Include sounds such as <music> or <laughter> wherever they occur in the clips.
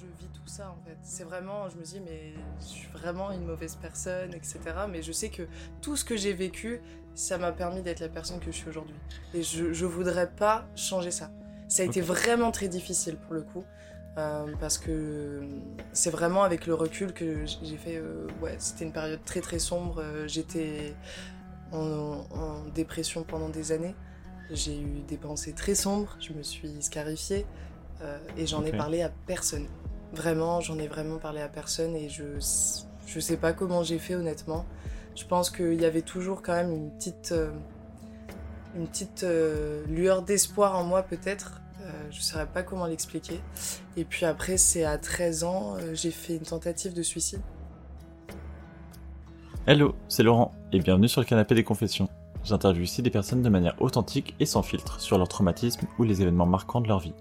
je vis tout ça en fait. C'est vraiment, je me dis, mais je suis vraiment une mauvaise personne, etc. Mais je sais que tout ce que j'ai vécu, ça m'a permis d'être la personne que je suis aujourd'hui. Et je, je voudrais pas changer ça. Ça a été vraiment très difficile pour le coup. Euh, parce que c'est vraiment avec le recul que j'ai fait. Euh, ouais, c'était une période très très sombre. Euh, j'étais en, en, dépression pendant des années. J'ai eu des pensées très sombres. Je me suis scarifiée et j'en Ok. ai parlé à personne. Vraiment, j'en ai vraiment parlé à personne et je je sais pas comment j'ai fait honnêtement. Je pense qu'il y avait toujours quand même une petite euh, une petite euh, lueur d'espoir en moi peut-être. Euh, je ne saurais pas comment l'expliquer. Et puis après, c'est à 13 ans, j'ai fait une tentative de suicide. Hello, c'est Laurent et bienvenue sur le canapé des confessions. J'interviewe ici des personnes de manière authentique et sans filtre sur leur traumatisme ou les événements marquants de leur vie.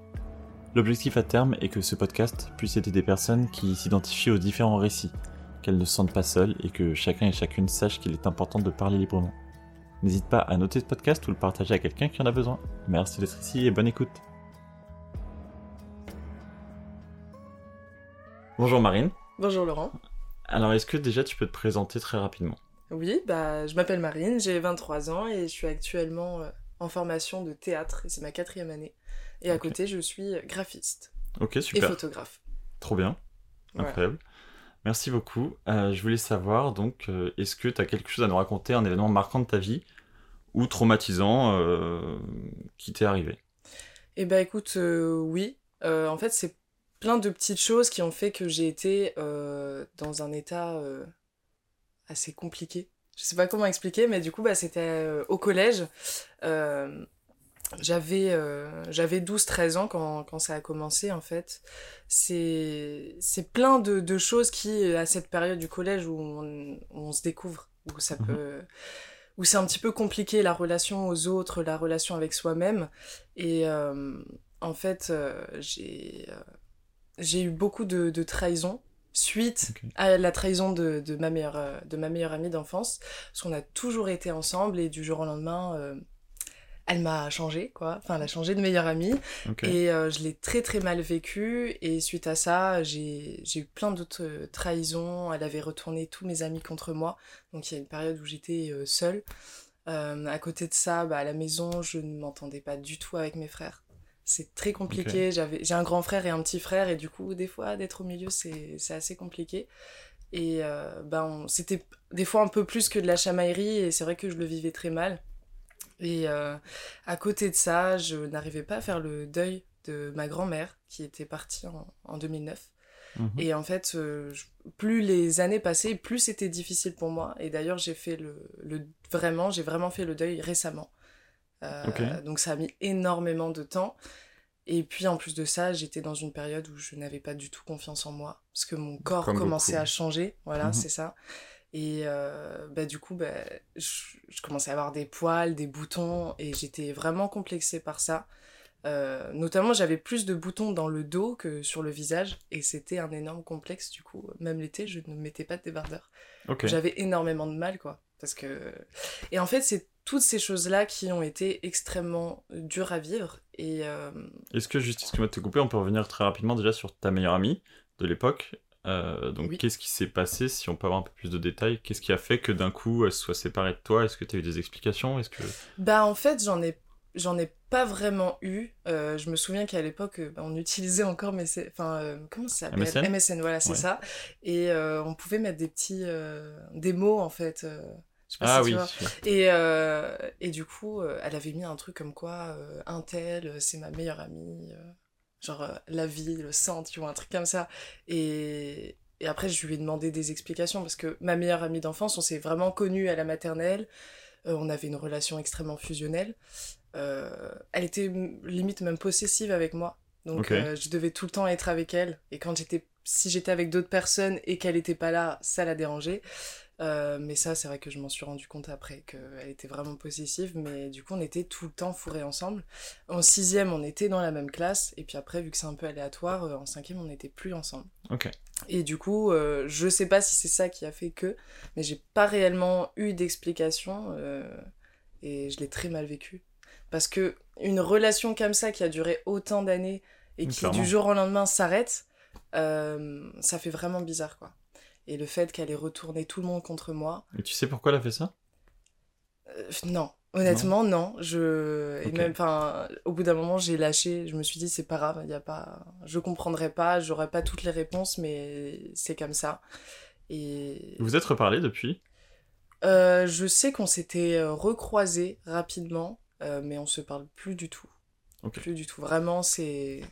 L'objectif à terme est que ce podcast puisse aider des personnes qui s'identifient aux différents récits, qu'elles ne se sentent pas seules et que chacun et chacune sache qu'il est important de parler librement. N'hésite pas à noter ce podcast ou le partager à quelqu'un qui en a besoin. Merci d'être ici et bonne écoute. Bonjour Marine. Bonjour Laurent. Alors est-ce que déjà tu peux te présenter très rapidement? Oui, bah, je m'appelle Marine, j'ai 23 ans et je suis actuellement euh, en formation de théâtre, et c'est ma quatrième année. Et à côté, je suis graphiste Ok, et super. photographe. Trop bien. Voilà. Incroyable. Merci beaucoup. Euh, je voulais savoir, donc, euh, est-ce que tu as quelque chose à nous raconter, un événement marquant de ta vie ou traumatisant euh, qui t'est arrivé? Eh bah écoute, oui. En fait, c'est plein de petites choses qui ont fait que j'ai été dans un état assez compliqué. Je sais pas comment expliquer, mais du coup, bah, c'était euh, au collège. Euh, j'avais euh, j'avais 12-13 ans quand, quand ça a commencé, en fait. C'est plein de, de choses qui, à cette période du collège où on, se découvre, où ça Mhm. peut... où c'est un petit peu compliqué, la relation aux autres, la relation avec soi-même. Et euh, en fait, euh, j'ai euh, j'ai eu beaucoup de, de trahisons suite à la trahison de, de, ma meilleure, euh, de ma meilleure amie d'enfance. Parce qu'on a toujours été ensemble et du jour au lendemain, euh, elle m'a changé, quoi. Enfin, elle a changé de meilleure amie. Et euh, je l'ai très très mal vécu. Et suite à ça, j'ai eu plein d'autres trahisons. Elle avait retourné tous mes amis contre moi. Donc il y a une période où j'étais seule. Euh, à côté de ça, bah, à la maison, je ne m'entendais pas du tout avec mes frères. C'est très compliqué. J'avais, j'ai un grand frère et un petit frère, et du coup, des fois, d'être au milieu, c'est, c'est assez compliqué. Et euh, on- c'était des fois un peu plus que de la chamaillerie, et c'est vrai que je le vivais très mal. Et euh, à côté de ça, je n'arrivais pas à faire le deuil de ma grand-mère, qui était partie en, en 2009. Mhm. Et en fait, euh, je- plus les années passaient, plus c'était difficile pour moi. Et d'ailleurs, j'ai fait le, le vraiment, j'ai vraiment fait le deuil récemment. Euh. Donc ça a mis énormément de temps. Et puis en plus de ça, j'étais dans une période où je n'avais pas du tout confiance en moi, parce que mon corps Comme commençait beaucoup. à changer. Voilà, Mhm. c'est ça. Et euh, bah, du coup, bah, je, je commençais à avoir des poils, des boutons, et j'étais vraiment complexée par ça. Euh, notamment, j'avais plus de boutons dans le dos que sur le visage, et c'était un énorme complexe. Du coup, même l'été, je ne mettais pas de débardeur. J'avais énormément de mal, quoi. Parce que... Et en fait, c'est toutes ces choses-là qui ont été extrêmement dures à vivre. Et euh, Est-ce que, juste, excuse-moi de te couper, on peut revenir très rapidement déjà sur ta meilleure amie de l'époque Euh, donc, Oui. qu'est-ce qui s'est passé Si on peut avoir un peu plus de détails, qu'est-ce qui a fait que d'un coup elle se soit séparée de toi Est-ce que tu as eu des explications Est-ce que Bah en fait j'en ai j'en ai pas vraiment eu. Euh, je me souviens qu'à l'époque euh, on utilisait encore mais c'est enfin euh, comment ça s'appelle? MSN voilà c'est Ouais. ça et euh, on pouvait mettre des petits euh, des mots en fait. Je sais pas Ah si oui. Et, euh, et du coup, euh, elle avait mis un truc comme quoi, euh, un tel, c'est ma meilleure amie, genre la vie, le sang, tu vois, un truc comme ça. Et, et après, je lui ai demandé des explications parce que ma meilleure amie d'enfance, on s'est vraiment connus à la maternelle, euh, on avait une relation extrêmement fusionnelle. Euh, elle était limite même possessive avec moi. Donc euh, je devais tout le temps être avec elle. Et quand j'étais, si j'étais avec d'autres personnes et qu'elle était pas là, ça la dérangeait. Euh, mais ça, c'est vrai que je m'en suis rendu compte après qu'elle était vraiment possessive. Mais du coup, on était tout le temps fourrés ensemble. En sixième, on était dans la même classe. Et puis après, vu que c'est un peu aléatoire, euh, en cinquième, on n'était plus ensemble. Ok. Et du coup, euh, je sais pas si c'est ça qui a fait que, mais j'ai pas réellement eu d'explication. euh, et je l'ai très mal vécu. Parce que une relation comme ça qui a duré autant d'années et qui Clairement. du jour au lendemain s'arrête, ça fait vraiment bizarre, quoi. Et le fait qu'elle ait retourné tout le monde contre moi. Et tu sais pourquoi elle a fait ça? Non. Honnêtement, non. Je... Et même, enfin, au bout d'un moment, j'ai lâché. Je me suis dit, c'est pas grave, il y a pas... je comprendrai pas, j'aurai pas toutes les réponses, mais c'est comme ça. Et... Vous êtes reparlé depuis? Euh, Je sais qu'on s'était euh, recroisé rapidement, euh, mais on se parle plus du tout. Plus du tout. Vraiment, c'est...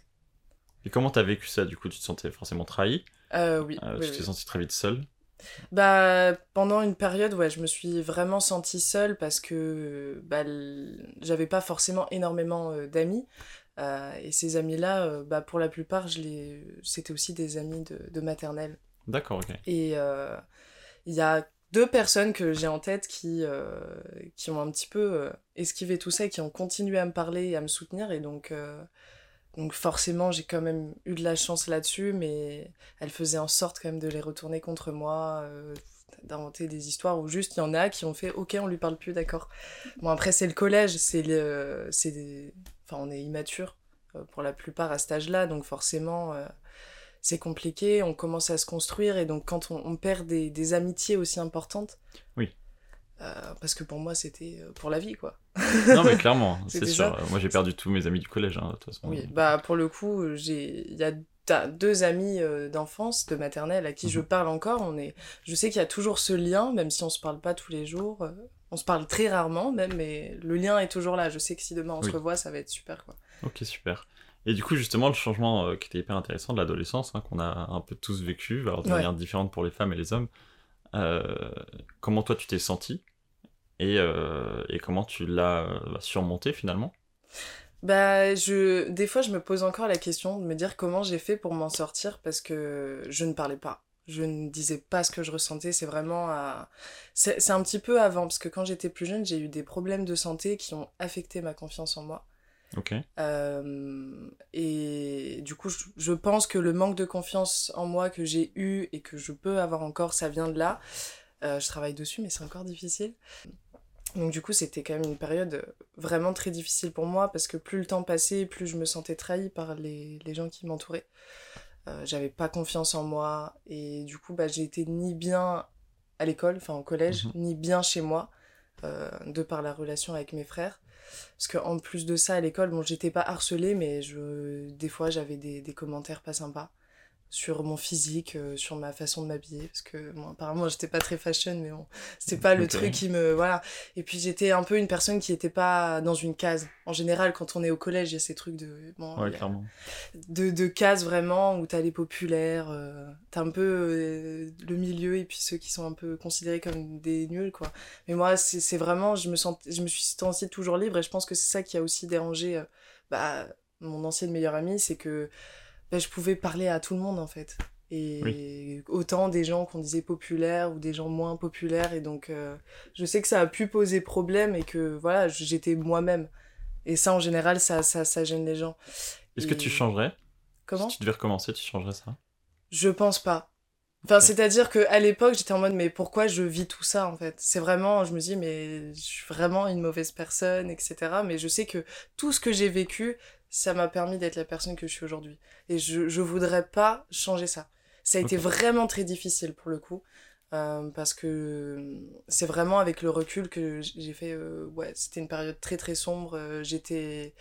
Et comment t'as vécu ça, du coup? Tu te sentais forcément trahi? Oui. tu t'es senti très vite seule bah, pendant une période, ouais, je me suis vraiment sentie seule parce que bah, j'avais pas forcément énormément euh, d'amis. Euh, et ces amis-là, euh, bah, pour la plupart, je les... c'était aussi des amis de, de maternelle. D'accord, ok. Et il y a deux personnes que j'ai en tête qui, qui ont un petit peu esquivé tout ça et qui ont continué à me parler et à me soutenir. Et donc, donc forcément, j'ai quand même eu de la chance là-dessus, mais elle faisait en sorte quand même de les retourner contre moi, euh, d'inventer des histoires où juste il y en a qui ont fait OK, on lui parle plus, d'accord. Bon après c'est le collège, c'est c'est enfin on est immature euh, pour la plupart à cet âge-là, donc forcément euh, c'est compliqué, on commence à se construire et donc quand on, perd des, des, amitiés aussi importantes. Oui. Parce que pour moi c'était pour la vie quoi non, mais clairement, <laughs> c'est sûr. Moi, j'ai perdu tous mes amis du collège, hein, de toute façon. Oui, bah pour le coup, il y a deux amis euh, d'enfance, de maternelle, à qui je mhm. parle encore. On est, je sais qu'il y a toujours ce lien, même si on se parle pas tous les jours. Euh, on se parle très rarement, même, mais le lien est toujours là. Je sais que si demain on se revoit, ça va être super, quoi. Ok, super. Et du coup, justement, le changement euh, qui était hyper intéressant de l'adolescence, hein, qu'on a un peu tous vécu, alors de manière différente pour les femmes et les hommes. comment toi tu t'es senti et, euh, et comment tu l'as euh, surmonté finalement? Bah, je... Des fois, je me pose encore la question de me dire comment j'ai fait pour m'en sortir parce que je ne parlais pas. Je ne disais pas ce que je ressentais. C'est vraiment à... C'est un petit peu avant parce que quand j'étais plus jeune, j'ai eu des problèmes de santé qui ont affecté ma confiance en moi. Ok. Euh, et du coup, je, je, pense que le manque de confiance en moi que j'ai eu et que je peux avoir encore, ça vient de là. Euh, je travaille dessus, mais c'est encore difficile. Donc du coup, c'était quand même une période vraiment très difficile pour moi parce que plus le temps passait, plus je me sentais trahie par les, les gens qui m'entouraient. Euh, j'avais pas confiance en moi et du coup, bah, j'ai été ni bien à l'école, enfin au collège, mhm. ni bien chez moi, euh, de par la relation avec mes frères. Parce qu'en plus de ça, à l'école, bon, j'étais pas harcelée, mais je, des fois, j'avais des, des commentaires pas sympas sur mon physique, euh, sur ma façon de m'habiller, parce que bon, apparemment j'étais pas très fashion, mais bon, c'était pas le truc qui me. Voilà. Et puis j'étais un peu une personne qui était pas dans une case. En général, quand on est au collège, il y a ces trucs de. Bon, ouais, clairement. De, de cases vraiment où t'as les populaires, euh, t'as un peu euh, le milieu et puis ceux qui sont un peu considérés comme des nuls, quoi. Mais moi, c'est vraiment. Je me, sens, je me suis sentie toujours libre et je pense que c'est ça qui a aussi dérangé bah, mon ancienne meilleure amie, c'est que bah, je pouvais parler à tout le monde en fait. Et autant des gens qu'on disait populaires ou des gens moins populaires. Et donc, euh, je sais que ça a pu poser problème et que voilà, j'étais moi-même. Et ça, en général, ça, ça, ça gêne les gens. Est-ce que tu changerais? Comment? Si tu devais recommencer, tu changerais ça? Je pense pas. Enfin, c'est-à-dire qu'à l'époque, j'étais en mode, mais pourquoi je vis tout ça, en fait? C'est vraiment, je me dis, mais je suis vraiment une mauvaise personne, etc. Mais je sais que tout ce que j'ai vécu, ça m'a permis d'être la personne que je suis aujourd'hui. Et je, je voudrais pas changer ça. Ça a été vraiment très difficile pour le coup. Euh, parce que c'est vraiment avec le recul que j'ai fait. Euh, ouais, c'était une période très très sombre. Euh, j'étais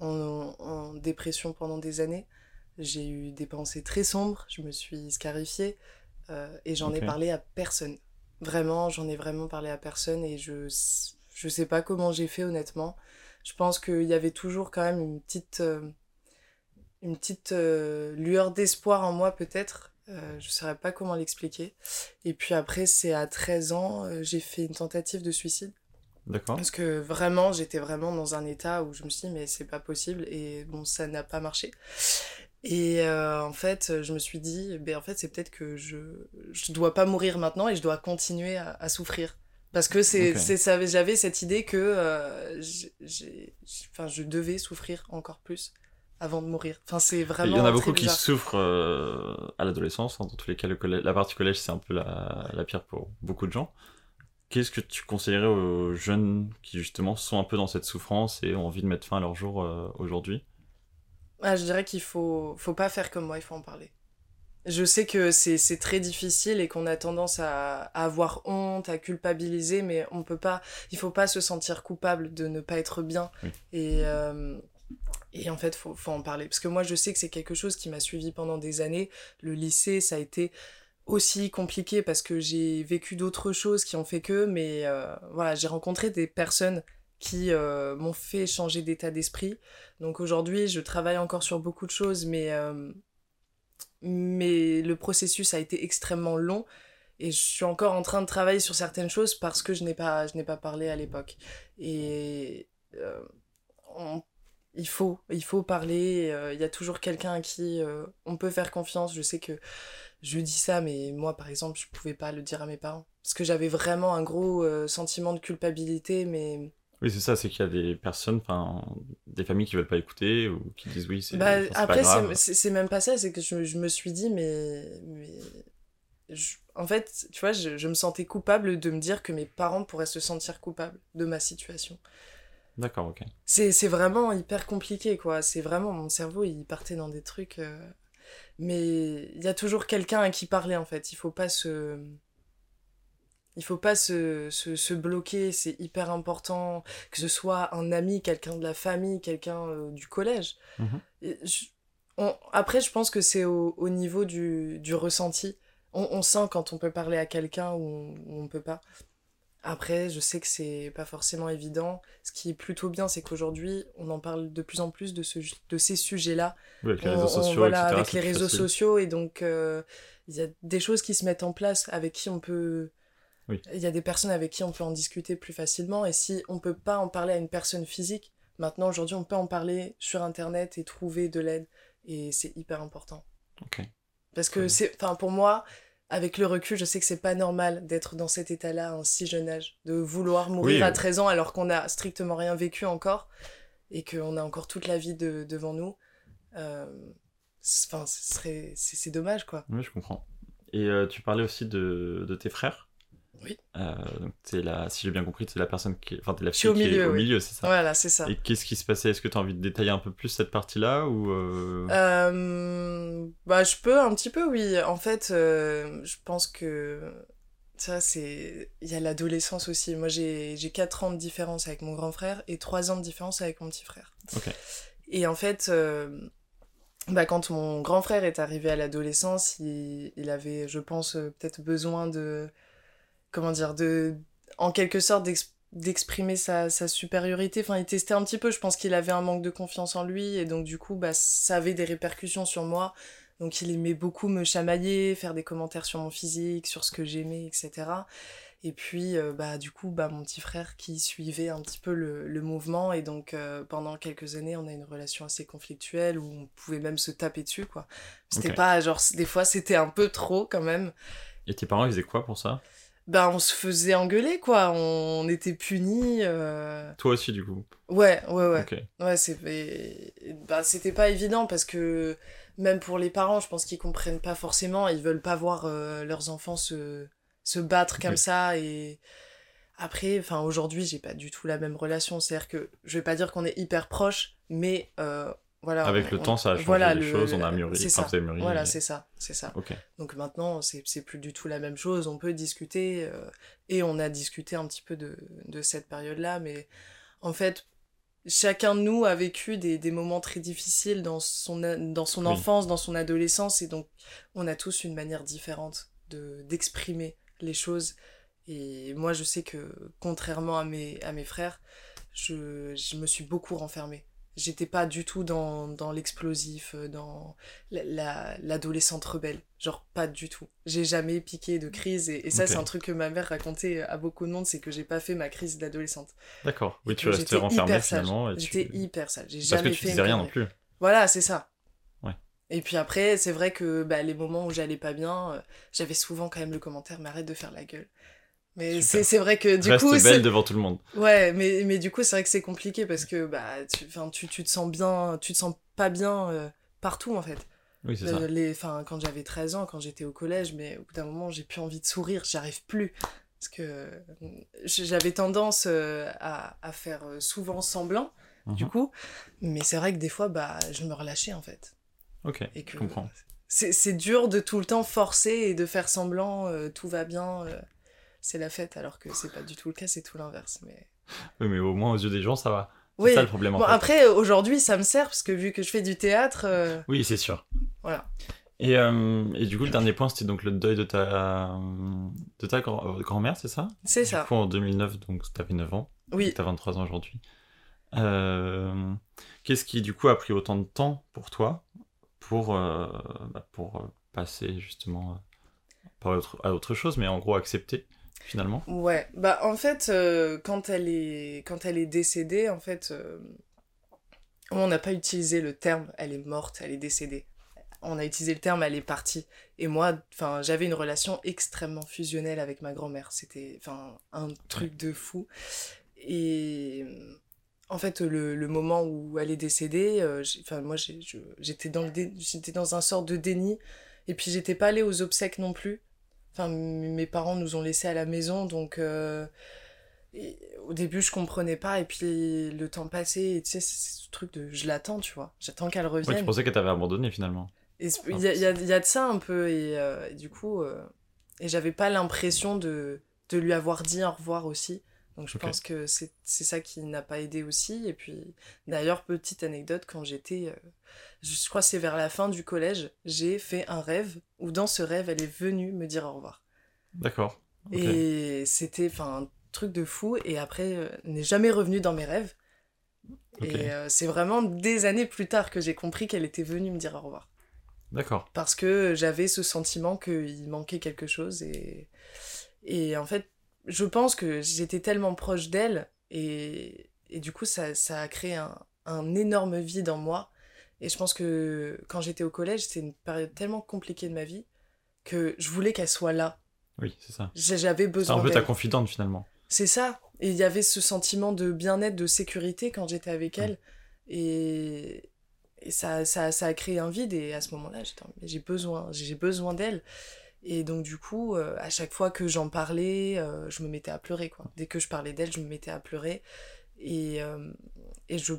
en, en, dépression pendant des années. J'ai eu des pensées très sombres. Je me suis scarifiée. et j'en ai parlé à personne. Vraiment, j'en ai vraiment parlé à personne. Et je, je sais pas comment j'ai fait honnêtement je pense qu'il y avait toujours quand même une petite, euh, une petite euh, lueur d'espoir en moi peut-être. Euh, je ne saurais pas comment l'expliquer. Et puis après, c'est à 13 ans, j'ai fait une tentative de suicide. D'accord. Parce que vraiment, j'étais vraiment dans un état où je me suis dit, mais c'est pas possible. Et bon, ça n'a pas marché. Et en fait, je me suis dit, ben, en fait, c'est peut-être que je ne dois pas mourir maintenant et je dois continuer à souffrir. Parce que c'est, ça, j'avais cette idée que euh, enfin, je devais souffrir encore plus avant de mourir. Enfin, c'est vraiment. Il y en a beaucoup qui souffrent euh, à l'adolescence. Hein. Dans tous les cas, le la partie collège, c'est un peu la, la pire pour beaucoup de gens. Qu'est-ce que tu conseillerais aux jeunes qui justement sont un peu dans cette souffrance et ont envie de mettre fin à leur jour euh, aujourd'hui? Ah, Je dirais qu'il faut, faut pas faire comme moi, il faut en parler. Je sais que c'est très difficile et qu'on a tendance à, avoir honte, à culpabiliser, mais on peut pas, il faut pas se sentir coupable de ne pas être bien. Et, euh, et en fait, faut, faut en parler. Parce que moi, je sais que c'est quelque chose qui m'a suivi pendant des années. Le lycée, ça a été aussi compliqué parce que j'ai vécu d'autres choses qui ont fait que, mais euh, voilà, j'ai rencontré des personnes qui euh, m'ont fait changer d'état d'esprit. Donc aujourd'hui, je travaille encore sur beaucoup de choses, mais mais le processus a été extrêmement long et je suis encore en train de travailler sur certaines choses parce que je n'ai pas, je n'ai pas parlé à l'époque. Et euh, il, faut, il faut parler, euh, il y a toujours quelqu'un à qui euh, on peut faire confiance. Je sais que je dis ça, mais moi par exemple, je ne pouvais pas le dire à mes parents parce que j'avais vraiment un gros sentiment de culpabilité, mais oui, c'est ça, c'est qu'il y a des personnes, enfin, des familles qui veulent pas écouter ou qui disent oui, c'est bah, Après, c'est même pas ça, c'est que je, je, me suis dit, mais. mais en fait, tu vois, je, je, me sentais coupable de me dire que mes parents pourraient se sentir coupables de ma situation. D'accord, ok. C'est vraiment hyper compliqué, quoi. C'est vraiment, mon cerveau, il partait dans des trucs. Euh, mais il y a toujours quelqu'un à qui parler, en fait. Il faut pas se il faut pas se, se, se bloquer, c'est hyper important, que ce soit un ami, quelqu'un de la famille, quelqu'un euh, du collège. Mhm. après, je pense que c'est au, au, niveau du, du ressenti. On, on, sent quand on peut parler à quelqu'un ou, on ne peut pas. Après, je sais que c'est pas forcément évident. Ce qui est plutôt bien, c'est qu'aujourd'hui, on en parle de plus en plus de, ce, de ces sujets-là. Oui, avec les réseaux sociaux, voilà, avec les réseaux sociaux. Et donc, euh, il y a des choses qui se mettent en place avec qui on peut il y a des personnes avec qui on peut en discuter plus facilement. Et si on peut pas en parler à une personne physique, maintenant, aujourd'hui, on peut en parler sur Internet et trouver de l'aide. Et c'est hyper important. Parce que c'est, enfin, pour moi, avec le recul, je sais que c'est pas normal d'être dans cet état-là à un si jeune âge, de vouloir mourir à 13 ans alors qu'on a strictement rien vécu encore et qu'on a encore toute la vie devant nous. Euh, enfin, c'est dommage, quoi. Oui, je comprends. Et euh, tu parlais aussi de, de tes frères? Oui. Euh, donc la, si j'ai bien compris, c'est la personne qui, enfin, la fille au milieu, qui est au milieu, c'est ça. Voilà, c'est ça. Et qu'est-ce qui se passait? Est-ce que tu as envie de détailler un peu plus cette partie-là ou euh... Euh, Bah, je peux un petit peu, oui. En fait, je pense que ça, c'est, il y a l'adolescence aussi. Moi, j'ai j'ai 4 ans de différence avec mon grand frère et 3 ans de différence avec mon petit frère. Et en fait. Bah, quand mon grand frère est arrivé à l'adolescence, il, il, avait, je pense, peut-être besoin de, comment dire, de, en quelque sorte, d'exprimer sa, sa, supériorité. Enfin, il testait un petit peu. Je pense qu'il avait un manque de confiance en lui. Et donc, du coup, bah, ça avait des répercussions sur moi. Donc, il aimait beaucoup me chamailler, faire des commentaires sur mon physique, sur ce que j'aimais, etc. Et puis, euh, bah, du coup, bah, mon petit frère qui suivait un petit peu le, le mouvement. Et donc, euh, pendant quelques années, on a une relation assez conflictuelle où on pouvait même se taper dessus, quoi. C'était pas, genre, des fois, c'était un peu trop quand même. Et tes parents, ils faisaient quoi pour ça? Bah on se faisait engueuler quoi. On était punis euh... toi aussi du coup. Ouais ouais ouais. Ouais c'est bah c'était pas évident parce que même pour les parents je pense qu'ils comprennent pas forcément. Ils veulent pas voir euh, leurs enfants se se battre comme ça et après enfin aujourd'hui j'ai pas du tout la même relation. C'est à dire que je vais pas dire qu'on est hyper proches mais euh, avec le temps, ça a changé les choses, on a mûri. C'est ça. voilà, c'est ça, c'est ça. Donc maintenant, c'est plus du tout la même chose. On peut discuter euh, et on a discuté un petit peu de, de cette période-là, mais en fait, chacun de nous a vécu des, des moments très difficiles dans son, dans son enfance, dans son adolescence, et donc on a tous une manière différente de d'exprimer les choses. Et moi, je sais que contrairement à mes, à mes frères, je, je me suis beaucoup renfermée J'étais pas du tout dans, dans l'explosif, euh, dans l'adolescente la, rebelle. Genre, pas du tout. J'ai jamais piqué de crise. Et, ça, c'est un truc que ma mère racontait à beaucoup de monde c'est que j'ai pas fait ma crise d'adolescente. D'accord. Oui, tu restais renfermée finalement. J'étais hyper sage. J'ai jamais que tu disais rien non plus. Voilà, c'est ça. Et puis après, c'est vrai que bah, les moments où j'allais pas bien, euh, j'avais souvent quand même le commentaire mais arrête de faire la gueule. Mais c'est vrai que du Reste coup. belle devant tout le monde. Ouais, mais, mais du coup, c'est vrai que c'est compliqué parce que bah, tu, tu, tu te sens bien, tu te sens pas bien euh, partout en fait. Oui, c'est ça. Euh, les, quand j'avais 13 ans, quand j'étais au collège, mais au bout d'un moment, j'ai plus envie de sourire, j'arrive plus. Parce que euh, j'avais tendance à, à, faire souvent semblant, du mhm. coup. Mais c'est vrai que des fois, bah, je me relâchais en fait. Ok, je comprends. c'est dur de tout le temps forcer et de faire semblant, euh, tout va bien, euh, c'est la fête, alors que c'est pas du tout le cas, c'est tout l'inverse. Mais... Oui, mais au moins aux yeux des gens, ça va. C'est ça le problème en Bon, fait. après, aujourd'hui, ça me sert, parce que vu que je fais du théâtre, euh, Oui, c'est sûr. voilà. Et, euh, et du coup, le dernier point, c'était donc le deuil de ta, de ta grand- euh, grand-mère, c'est ça? C'est Du ça. coup, en 2009, donc t'avais 9 ans. Oui. T'as 23 ans aujourd'hui. Euh, Qu'est-ce qui, du coup, a pris autant de temps pour toi pour, euh, bah, pour euh, passer justement euh, à autre, à autre chose, mais en gros accepter finalement Ouais, bah en fait, euh, quand, elle est, quand elle est décédée, en fait, euh, on n'a pas utilisé le terme elle est morte, elle est décédée. On a utilisé le terme elle est partie. Et moi, enfin, j'avais une relation extrêmement fusionnelle avec ma grand-mère. C'était, enfin, un truc de fou. Et en fait, le, le moment où elle est décédée, euh, enfin, moi, j'étais dans, le dé- j'étais dans un sort de déni. Et puis, j'étais pas allée aux obsèques non plus. Enfin, mes parents nous ont laissés à la maison, donc euh, et au début je comprenais pas, et puis le temps passait, et tu sais, c'est ce truc de je l'attends, tu vois, j'attends qu'elle Ouais, tu revienne. pensais qu'elle t'avait abandonné finalement. Il y a, y a- il y a de ça un peu, et, euh, et du coup, euh, et j'avais pas l'impression de, de lui avoir dit au revoir aussi. Donc je pense que c'est ça qui n'a pas aidé aussi. Et puis d'ailleurs, petite anecdote, quand j'étais, euh, je crois c'est vers la fin du collège, j'ai fait un rêve où dans ce rêve, elle est venue me dire au revoir. D'accord. Et c'était un truc de fou. Et après, euh, n'est jamais revenue dans mes rêves. Et euh, c'est vraiment des années plus tard que j'ai compris qu'elle était venue me dire au revoir. D'accord. Parce que j'avais ce sentiment qu'il manquait quelque chose. Et, et en fait, je pense que j'étais tellement proche d'elle. Et, et du coup, ça, ça a créé un, un énorme vide en moi. Et je pense que quand j'étais au collège, c'était une période tellement compliquée de ma vie que je voulais qu'elle soit là. Oui, c'est ça. J'avais C'est besoin un peu ta confidente finalement. C'est ça. Et il y avait ce sentiment de bien-être, de sécurité quand j'étais avec elle. Et, et ça, ça, ça a créé un vide. Et à ce moment-là, j'ai besoin, j'ai besoin d'elle. Et donc, du coup, euh, à chaque fois que j'en parlais, euh, je me mettais à pleurer, quoi. Dès que je parlais d'elle, je me mettais à pleurer. Et, euh, et je,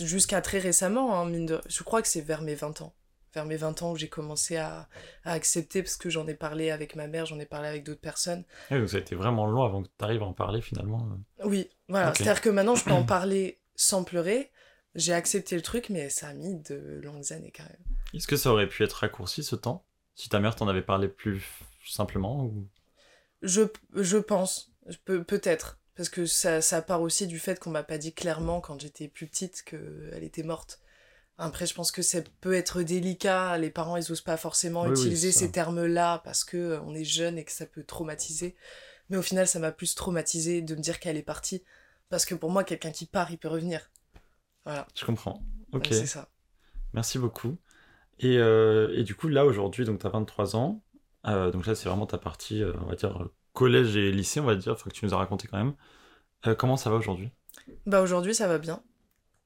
jusqu'à très récemment, hein, mine de- je crois que c'est vers mes 20 ans. Vers mes 20 ans où j'ai commencé à, à accepter, parce que j'en ai parlé avec ma mère, j'en ai parlé avec d'autres personnes. Oui, donc ça a été vraiment long avant que tu arrives à en parler finalement. Oui, voilà. C'est-à-dire que maintenant, je peux en <clears throat> parler sans pleurer. J'ai accepté le truc, mais ça a mis de longues années quand même. Est-ce que ça aurait pu être raccourci ce temps? Si ta mère t'en avait parlé plus simplement ou... Je, je pense, peut-être. Parce que ça, ça part aussi du fait qu'on m'a pas dit clairement quand j'étais plus petite qu'elle était morte. Après, je pense que ça peut être délicat. Les parents, ils osent pas forcément Oui, utiliser ces termes-là parce que euh, on est jeune et que ça peut traumatiser. Mais au final, ça m'a plus traumatisé de me dire qu'elle est partie. Parce que pour moi, quelqu'un qui part, il peut revenir. Voilà. Je comprends. Ok, C'est ça. merci beaucoup. Et, euh, et du coup, là aujourd'hui, donc tu as 23 ans. Euh, donc là, c'est vraiment ta partie, euh, on va dire, collège et lycée, on va dire, enfin, que tu nous as raconté quand même. Comment ça va aujourd'hui? Bah aujourd'hui ça va bien.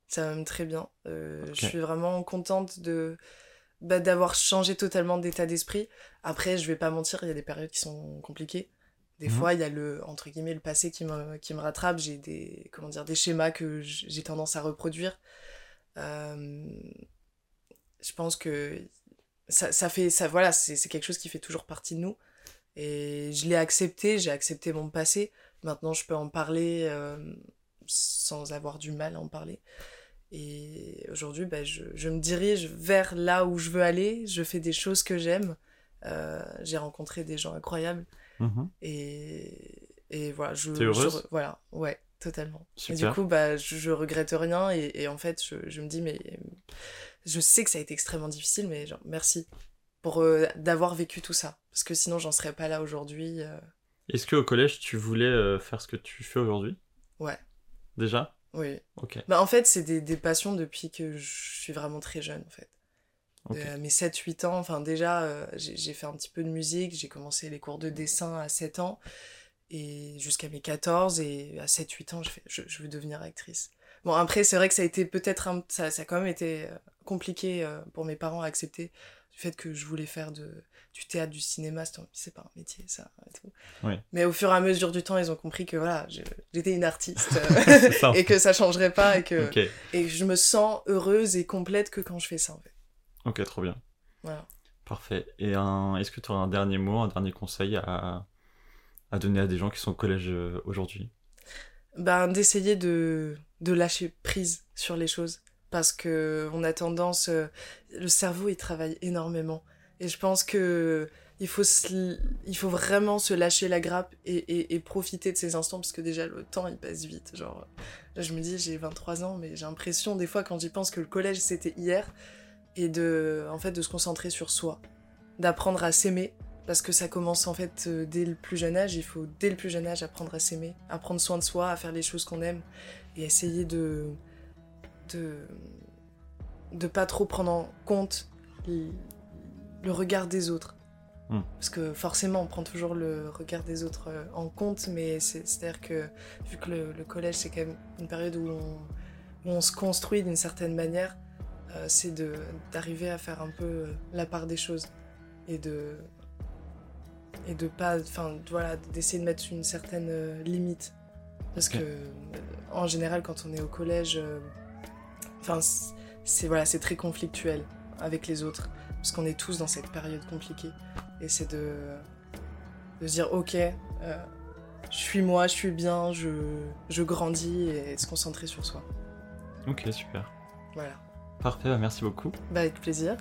Ça va même très bien. Je suis vraiment contente de bah, d'avoir changé totalement d'état d'esprit. Après, je vais pas mentir, il y a des périodes qui sont compliquées. Des Mhm. fois, il y a le entre guillemets le passé qui me, qui me rattrape. J'ai des comment dire des schémas que j'ai tendance à reproduire. Euh, je pense que ça, ça fait ça voilà c'est quelque chose qui fait toujours partie de nous. Et je l'ai accepté j'ai accepté mon passé. Maintenant je peux en parler euh, sans avoir du mal à en parler. Et aujourd'hui bah, je, je me dirige vers là où je veux aller. Je fais des choses que j'aime. Euh, j'ai rencontré des gens incroyables. Mhm. et, et voilà je, T'es heureuse? je- voilà ouais totalement. Et Super. du coup bah je, je regrette rien. Et, et en fait je, je me dis mais je sais que ça a été extrêmement difficile mais genre merci pour euh, d'avoir vécu tout ça. Parce que sinon j'en serais pas là aujourd'hui euh, Est-ce qu'au collège, tu voulais euh, faire ce que tu fais aujourd'hui? Ouais. Déjà? Oui. Ok. bah en fait c'est des, des passions depuis que je suis vraiment très jeune en fait. Mes 7-8 ans enfin déjà j'ai fait un petit peu de musique j'ai commencé les cours de dessin à 7 ans et jusqu'à mes 14 et à 7-8 ans je, fais, je, je veux devenir actrice. Bon après c'est vrai que ça a été peut-être un ça, ça a quand même été compliqué euh, pour mes parents à accepter du fait que je voulais faire de, du théâtre du cinéma c'est pas un métier ça et tout Oui. mais au fur et à mesure du temps ils ont compris que voilà j'étais une artiste <laughs> ça. et que ça changerait pas et que et je me sens heureuse et complète que quand je fais ça en fait Ok, trop bien. Voilà. Parfait. Et est-ce que tu auras un dernier mot, un dernier conseil à, à donner à des gens qui sont au collège euh, aujourd'hui? Ben, D'essayer de, de lâcher prise sur les choses. Parce que on a tendance. Euh, le cerveau, il travaille énormément. Et je pense que il faut, il faut vraiment se lâcher la grappe et, profiter de ces instants parce que déjà le temps il passe vite. Genre, là je me dis j'ai 23 ans mais j'ai l'impression des fois quand j'y pense que le collège c'était hier et de, en fait, de se concentrer sur soi, d'apprendre à s'aimer parce que ça commence en fait euh, dès le plus jeune âge. Il faut dès le plus jeune âge apprendre à s'aimer, à prendre soin de soi, à faire les choses qu'on aime et essayer de de de pas trop prendre en compte le regard des autres. Hmm. Parce que forcément, on prend toujours le regard des autres euh, en compte, mais c'est-à-dire que vu que le, collège, c'est quand même une période où on, se construit d'une certaine manière, euh, c'est d'arriver à faire un peu euh, la part des choses et de et de pas enfin voilà d'essayer de mettre une certaine limite. Parce que en général quand on est au collège enfin c'est voilà c'est très conflictuel avec les autres parce qu'on est tous dans cette période compliquée et c'est de, de se dire ok, euh, je suis moi, je suis bien, je, je grandis et de se concentrer sur soi. Ok, super. Voilà. Parfait, bah, merci beaucoup. Bah, avec plaisir.